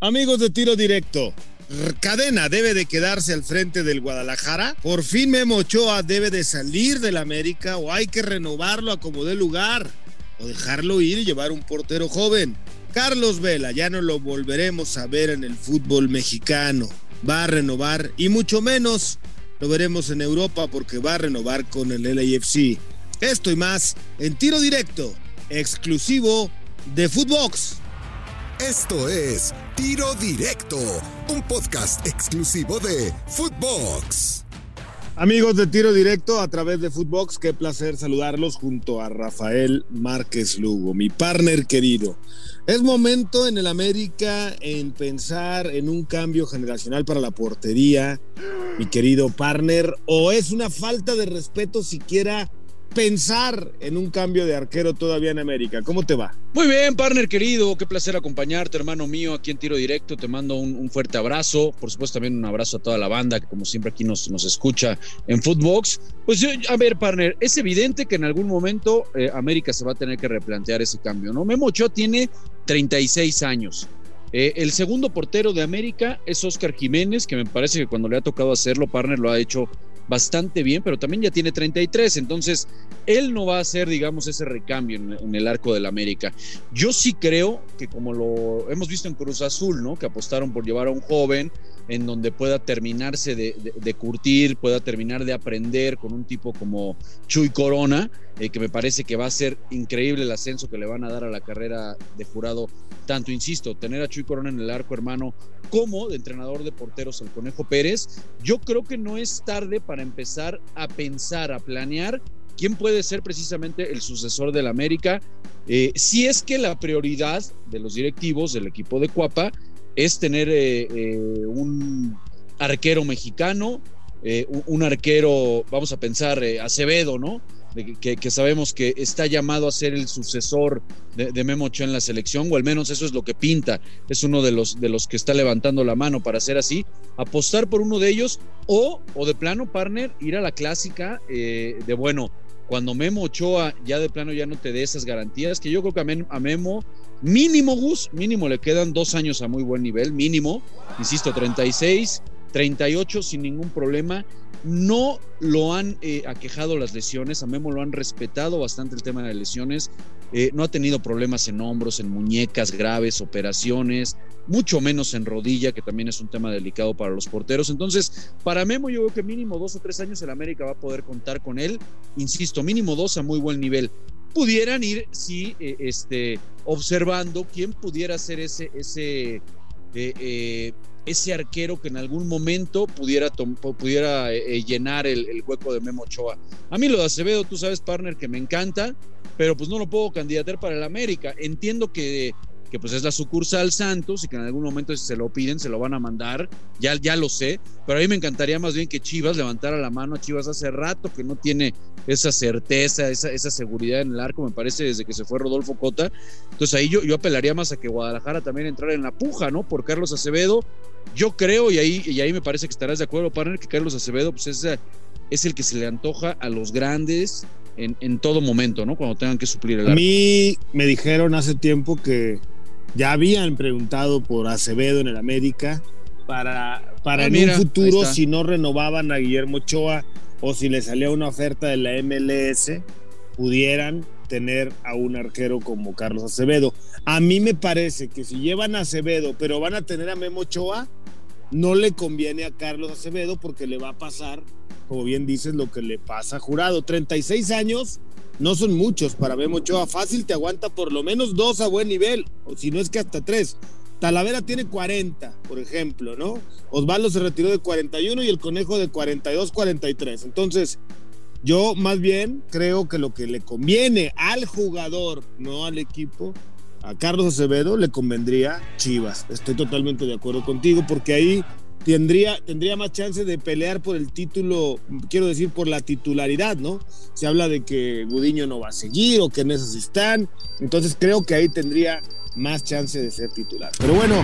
Amigos de tiro directo, Cadena debe de quedarse al frente del Guadalajara. Por fin Memo Ochoa debe de salir del América o hay que renovarlo a como dé lugar o dejarlo ir y llevar un portero joven. Carlos Vela ya no lo volveremos a ver en el fútbol mexicano. Va a renovar y mucho menos lo veremos en Europa porque va a renovar con el LAFC. Esto y más en tiro directo, exclusivo de Footbox. Esto es Tiro Directo, un podcast exclusivo de Footbox. Amigos de Tiro Directo a través de Footbox, qué placer saludarlos junto a Rafael Márquez Lugo, mi partner querido. Es momento en el América en pensar en un cambio generacional para la portería, mi querido partner, o es una falta de respeto siquiera pensar en un cambio de arquero todavía en América. ¿Cómo te va? Muy bien, partner querido. Qué placer acompañarte, hermano mío, aquí en Tiro Directo. Te mando un, fuerte abrazo. Por supuesto, también un abrazo a toda la banda que, como siempre, aquí nos, nos escucha en Footbox. Pues yo, a ver, partner, es evidente que en algún momento eh, América se va a tener que replantear ese cambio, ¿no? Memo Ochoa tiene 36 años. Eh, el segundo portero de América es Oscar Jiménez, que me parece que cuando le ha tocado hacerlo, partner, lo ha hecho bastante bien, pero también ya tiene 33, entonces él no va a hacer, digamos, ese recambio en, el arco del América. Yo sí creo que como lo hemos visto en Cruz Azul, ¿no? Que apostaron por llevar a un joven en donde pueda terminarse de, curtir, pueda terminar de aprender con un tipo como Chuy Corona, eh, que me parece que va a ser increíble el ascenso que le van a dar a la carrera de jurado. Tanto, insisto, tener a Chuy Corona en el arco, hermano, como de entrenador de porteros el Conejo Pérez, yo creo que no es tarde para empezar a pensar, a planear quién puede ser precisamente el sucesor del América, eh, si es que la prioridad de los directivos del equipo de Cuapa es tener eh, un arquero mexicano, un arquero, vamos a pensar, Acevedo, ¿no? Que, sabemos que está llamado a ser el sucesor de, Memo Ochoa en la selección, o al menos eso es lo que pinta. Es uno de los, de los que está levantando la mano para hacer así. Apostar por uno de ellos, o, o de plano, partner, ir a la clásica eh, de bueno. Cuando Memo Ochoa ya de plano ya no te dé esas garantías, que yo creo que a, Memo, mínimo Gus, mínimo le quedan dos años a muy buen nivel, mínimo, insisto, 36, 38 sin ningún problema. No lo han eh, aquejado las lesiones, a Memo lo han respetado bastante el tema de lesiones, eh, no ha tenido problemas en hombros, en muñecas graves, operaciones, mucho menos en rodilla, que también es un tema delicado para los porteros. Entonces, para Memo yo creo que mínimo dos o tres años el América va a poder contar con él, insisto, mínimo dos a muy buen nivel. Pudieran ir, sí, eh, este, observando quién pudiera ser ese, ese ese arquero que en algún momento pudiera, pudiera eh, eh, llenar el, hueco de Memo Ochoa. A mí lo de Acevedo, tú sabes, partner, que me encanta, pero pues no lo puedo candidatar para el América. Entiendo que que pues es la sucursal Santos y que en algún momento si se lo piden se lo van a mandar, ya, ya lo sé, pero a mí me encantaría más bien que Chivas levantara la mano a Chivas hace rato que no tiene esa certeza, esa, esa seguridad en el arco, me parece desde que se fue Rodolfo Cota, entonces ahí yo, yo apelaría más a que Guadalajara también entrara en la puja, ¿no? Por Carlos Acevedo, yo creo, y ahí, y ahí me parece que estarás de acuerdo, partner, que Carlos Acevedo pues es, es el que se le antoja a los grandes, en, en, todo momento, ¿no? Cuando tengan que suplir el arco. A mí me dijeron hace tiempo que ya habían preguntado por Acevedo en el América para, para ah, en un futuro, si no renovaban a Guillermo Ochoa o si le salía una oferta de la MLS, pudieran tener a un arquero como Carlos Acevedo. A mí me parece que si llevan a Acevedo, pero van a tener a Memo Ochoa, no le conviene a Carlos Acevedo porque le va a pasar, como bien dices, lo que le pasa a Jurado. 36 años no son muchos para Memo Ochoa. Fácil te aguanta por lo menos dos a buen nivel, o si no es que hasta tres. Talavera tiene 40, por ejemplo, ¿no? Osvaldo se retiró de 41 y el Conejo de 42, 43. Entonces, yo más bien creo que lo que le conviene al jugador, no al equipo, a Carlos Acevedo le convendría Chivas. Estoy totalmente de acuerdo contigo porque ahí tendría, tendría más chance de pelear por el título, quiero decir, por la titularidad, ¿no? Se habla de que Gudiño no va a seguir o que en esas están, entonces creo que ahí tendría más chance de ser titular. Pero bueno,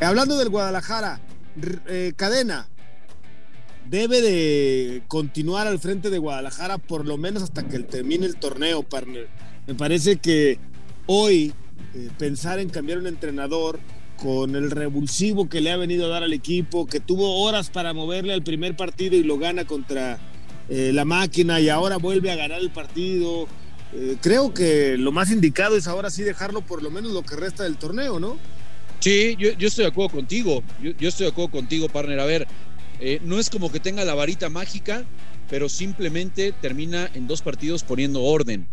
hablando del Guadalajara, eh, cadena, debe de continuar al frente de Guadalajara por lo menos hasta que termine el torneo, partner. Me parece que hoy eh, pensar en cambiar un entrenador con el revulsivo que le ha venido a dar al equipo, que tuvo horas para moverle al primer partido y lo gana contra eh, la máquina y ahora vuelve a ganar el partido. Eh, creo que lo más indicado es ahora sí dejarlo por lo menos lo que resta del torneo, ¿no? Sí, yo, estoy de acuerdo contigo. Yo, estoy de acuerdo contigo, partner. A ver, eh, no es como que tenga la varita mágica, pero simplemente termina en dos partidos poniendo orden.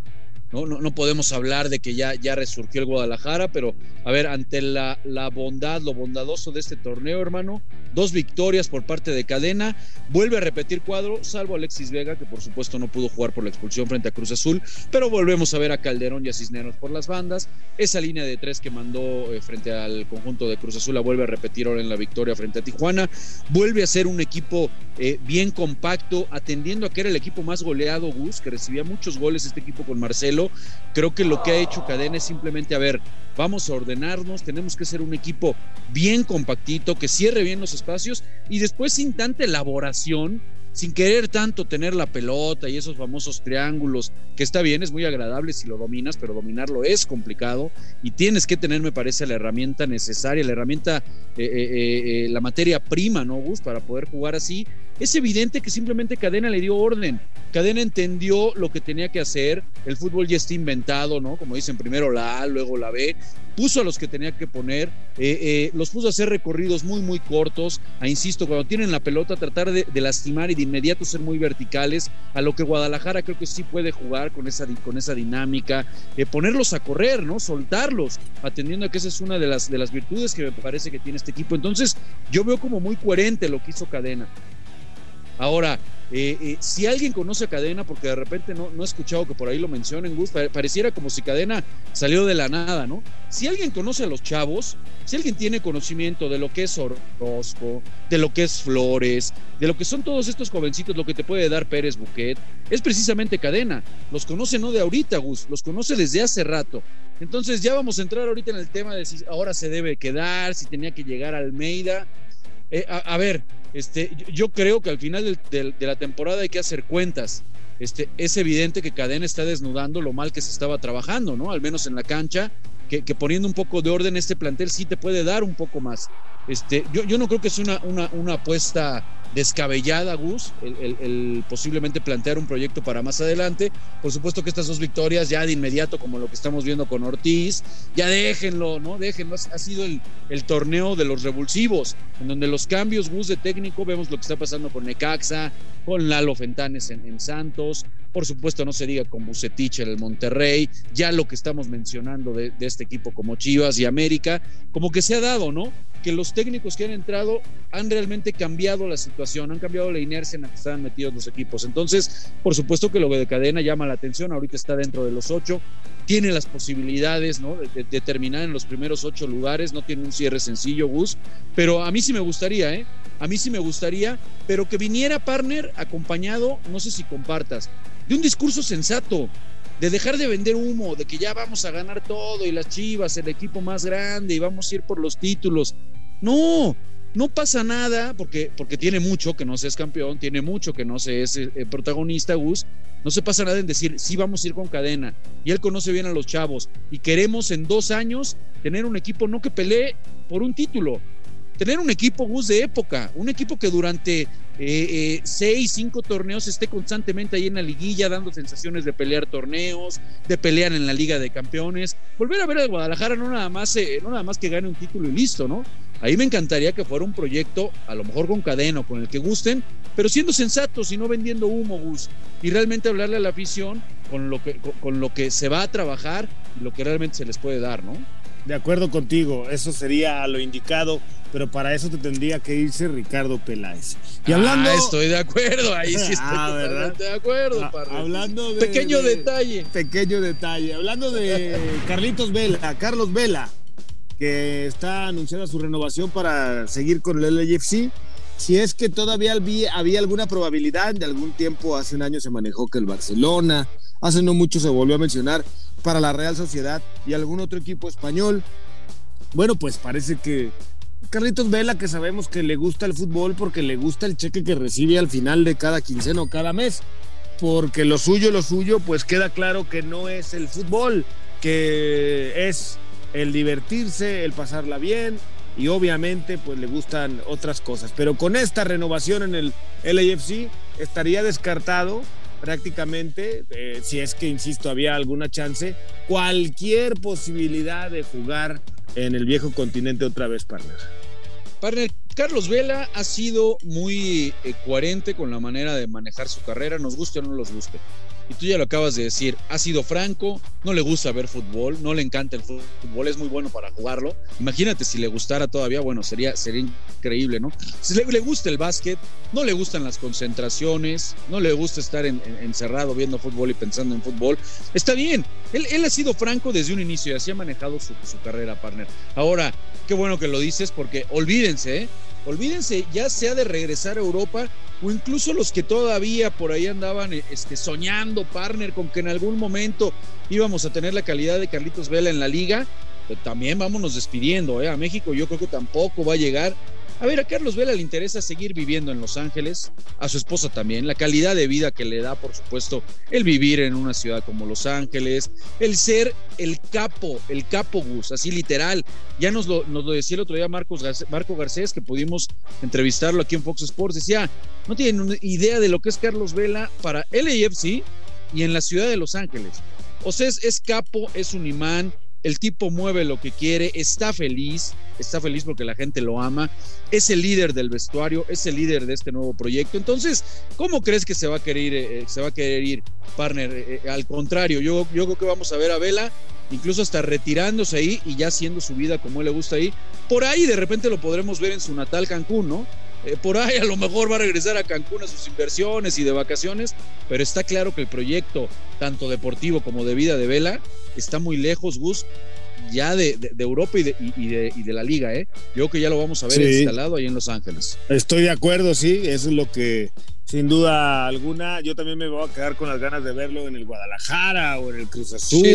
¿No? No, podemos hablar de que ya, ya resurgió el Guadalajara, pero a ver, ante la, la bondad, lo bondadoso de este torneo, hermano, dos victorias por parte de Cadena, vuelve a repetir cuadro, salvo Alexis Vega, que por supuesto no pudo jugar por la expulsión frente a Cruz Azul, pero volvemos a ver a Calderón y a Cisneros por las bandas, esa línea de tres que mandó eh, frente al conjunto de Cruz Azul la vuelve a repetir ahora en la victoria frente a Tijuana, vuelve a ser un equipo eh, bien compacto, atendiendo a que era el equipo más goleado, Gus, que recibía muchos goles este equipo con Marcelo, creo que lo que ha hecho Cadena es simplemente, a ver, vamos a ordenarnos, tenemos que ser un equipo bien compactito, que cierre bien los espacios y después sin tanta elaboración, sin querer tanto tener la pelota y esos famosos triángulos, que está bien, es muy agradable si lo dominas, pero dominarlo es complicado y tienes que tener, me parece, la herramienta necesaria, la herramienta, eh, eh, eh, la materia prima, ¿no, Gus? Para poder jugar así. Es evidente que simplemente Cadena le dio orden. Cadena entendió lo que tenía que hacer. El fútbol ya está inventado, ¿no? Como dicen, primero la A, luego la B puso a los que tenía que poner, eh, eh, los puso a hacer recorridos muy, muy cortos, a insisto, cuando tienen la pelota, tratar de, lastimar y de inmediato ser muy verticales, a lo que Guadalajara creo que sí puede jugar con esa, con esa dinámica, eh, ponerlos a correr, ¿no? Soltarlos, atendiendo a que esa es una de las, de las virtudes que me parece que tiene este equipo. Entonces, yo veo como muy coherente lo que hizo Cadena. Ahora, eh, eh, si alguien conoce a Cadena, porque de repente no, no he escuchado que por ahí lo mencionen, Gus, pareciera como si Cadena salió de la nada, ¿no? Si alguien conoce a los chavos, si alguien tiene conocimiento de lo que es Orozco, de lo que es Flores, de lo que son todos estos jovencitos, lo que te puede dar Pérez Buquet, es precisamente Cadena. Los conoce no de ahorita, Gus, los conoce desde hace rato. Entonces ya vamos a entrar ahorita en el tema de si ahora se debe quedar, si tenía que llegar a Almeida. Eh, a, ver, este, yo creo que al final de la temporada hay que hacer cuentas. Este, es evidente que Cadena está desnudando lo mal que se estaba trabajando, ¿no? Al menos en la cancha, que, poniendo un poco de orden este plantel sí te puede dar un poco más. Este, yo, yo no creo que es una, una, una apuesta descabellada, Gus, el, posiblemente plantear un proyecto para más adelante. Por supuesto que estas dos victorias ya de inmediato, como lo que estamos viendo con Ortiz, ya déjenlo, ¿no? Déjenlo. Ha sido el, torneo de los revulsivos, en donde los cambios, Gus, de técnico, vemos lo que está pasando con Necaxa, con Lalo Fentanes en, Santos, por supuesto no se diga con Bucetich en el Monterrey, ya lo que estamos mencionando de, de este equipo como Chivas y América, como que se ha dado, ¿no? Que los técnicos que han entrado han realmente cambiado la situación, han cambiado la inercia en la que estaban metidos los equipos. Entonces, por supuesto que lo de cadena llama la atención, ahorita está dentro de los ocho, tiene las posibilidades ¿no? de, terminar en los primeros ocho lugares, no tiene un cierre sencillo, Gus, pero a mí sí me gustaría, ¿eh? A mí sí me gustaría, pero que viniera partner acompañado, no sé si compartas, de un discurso sensato, de dejar de vender humo, de que ya vamos a ganar todo y las Chivas, el equipo más grande y vamos a ir por los títulos. No, no pasa nada porque, porque tiene mucho que no seas campeón, tiene mucho que no seas eh, protagonista, Gus. No se pasa nada en decir, sí vamos a ir con cadena. Y él conoce bien a los chavos. Y queremos en dos años tener un equipo no que pelee por un título, tener un equipo Gus de época, un equipo que durante eh, eh, seis, cinco torneos esté constantemente ahí en la liguilla dando sensaciones de pelear torneos, de pelear en la Liga de Campeones, volver a ver a Guadalajara no nada más, no nada más que gane un título y listo, ¿no? Ahí me encantaría que fuera un proyecto, a lo mejor con cadena o con el que gusten, pero siendo sensatos y no vendiendo humo, Gus. Y realmente hablarle a la afición con lo que, con, lo que se va a trabajar y lo que realmente se les puede dar, ¿no? De acuerdo contigo, eso sería lo indicado, pero para eso te tendría que irse Ricardo Peláez. Y hablando. Ah, estoy de acuerdo, ahí sí estoy ah, de acuerdo, ah, Hablando de. Pequeño detalle. Pequeño detalle. Hablando de Carlitos Vela, Carlos Vela que está anunciada su renovación para seguir con el LAFC. Si es que todavía había, alguna probabilidad, de algún tiempo, hace un año se manejó que el Barcelona, hace no mucho se volvió a mencionar para la Real Sociedad y algún otro equipo español. Bueno, pues parece que Carlitos Vela, que sabemos que le gusta el fútbol porque le gusta el cheque que recibe al final de cada quincena o cada mes, porque lo suyo, lo suyo, pues queda claro que no es el fútbol, que es el divertirse, el pasarla bien, y obviamente pues le gustan otras cosas. Pero con esta renovación en el LAFC estaría descartado prácticamente, eh, si es que, insisto, había alguna chance, cualquier posibilidad de jugar en el viejo continente otra vez, partner. Partner, Carlos Vela ha sido muy eh, coherente con la manera de manejar su carrera, nos guste o no nos guste y tú ya lo acabas de decir, ha sido franco, no le gusta ver fútbol, no le encanta el fútbol, es muy bueno para jugarlo. Imagínate si le gustara todavía, bueno, sería, sería increíble, ¿no? Si le, gusta el básquet, no le gustan las concentraciones, no le gusta estar encerrado viendo fútbol y pensando en fútbol, está bien. Él, ha sido franco desde un inicio y así ha manejado su, su carrera, partner. Ahora, qué bueno que lo dices porque olvídense, ¿eh? Olvídense ya sea de regresar a Europa o incluso los que todavía por ahí andaban este, soñando, partner, con que en algún momento íbamos a tener la calidad de Carlitos Vela en la liga, pues también vámonos despidiendo. ¿eh? A México yo creo que tampoco va a llegar a ver, a Carlos Vela le interesa seguir viviendo en Los Ángeles, a su esposa también, la calidad de vida que le da, por supuesto, el vivir en una ciudad como Los Ángeles, el ser el capo, el capo Gus, así literal. Ya nos lo, decía el otro día Marcos Marco Garcés, que pudimos entrevistarlo aquí en Fox Sports, decía, no tienen idea de lo que es Carlos Vela para LAFC y en la ciudad de Los Ángeles. O sea, es capo, es un imán, el tipo mueve lo que quiere, está feliz, está feliz porque la gente lo ama, es el líder del vestuario, es el líder de este nuevo proyecto. Entonces, ¿cómo crees que se va a querer, eh, se va a querer ir, partner? Eh, eh, al contrario, yo, yo creo que vamos a ver a Vela incluso hasta retirándose ahí y ya haciendo su vida como él le gusta ahí. Por ahí de repente lo podremos ver en su natal Cancún, ¿no? Por ahí a lo mejor va a regresar a Cancún a sus inversiones y de vacaciones, pero está claro que el proyecto, tanto deportivo como de vida de Vela, está muy lejos, Gus, ya de, Europa y de, y, de, la liga, ¿eh? Yo creo que ya lo vamos a ver instalado ahí en Los Ángeles. Estoy de acuerdo, sí, eso es lo que, sin duda alguna, yo también me voy a quedar con las ganas de verlo en el Guadalajara o en el Cruz Azul,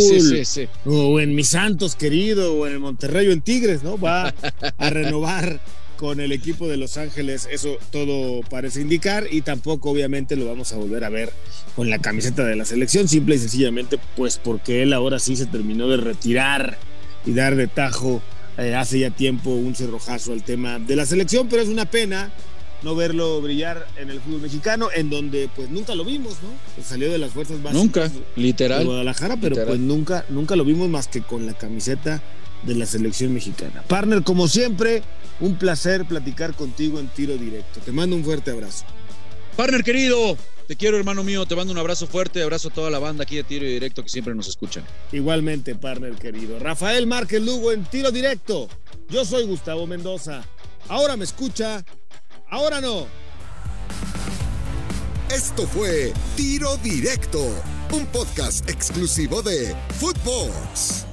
o en mi Santos querido, o en el Monterrey o en Tigres, ¿no? Va a renovar con el equipo de Los Ángeles, eso todo parece indicar, y tampoco obviamente lo vamos a volver a ver con la camiseta de la selección, simple y sencillamente pues porque él ahora sí se terminó de retirar y dar de tajo eh, hace ya tiempo un cerrojazo al tema de la selección, pero es una pena no verlo brillar en el fútbol mexicano, en donde pues nunca lo vimos, ¿no? Pues, salió de las fuerzas básicas nunca, literal, de Guadalajara, pero pues nunca, nunca lo vimos más que con la camiseta de la selección mexicana. Partner, como siempre, un placer platicar contigo en tiro directo. Te mando un fuerte abrazo. Partner querido, te quiero hermano mío, te mando un abrazo fuerte, abrazo a toda la banda aquí de tiro directo que siempre nos escuchan. Igualmente, partner querido. Rafael Márquez Lugo en tiro directo. Yo soy Gustavo Mendoza. Ahora me escucha, ahora no. Esto fue Tiro Directo, un podcast exclusivo de Footbox.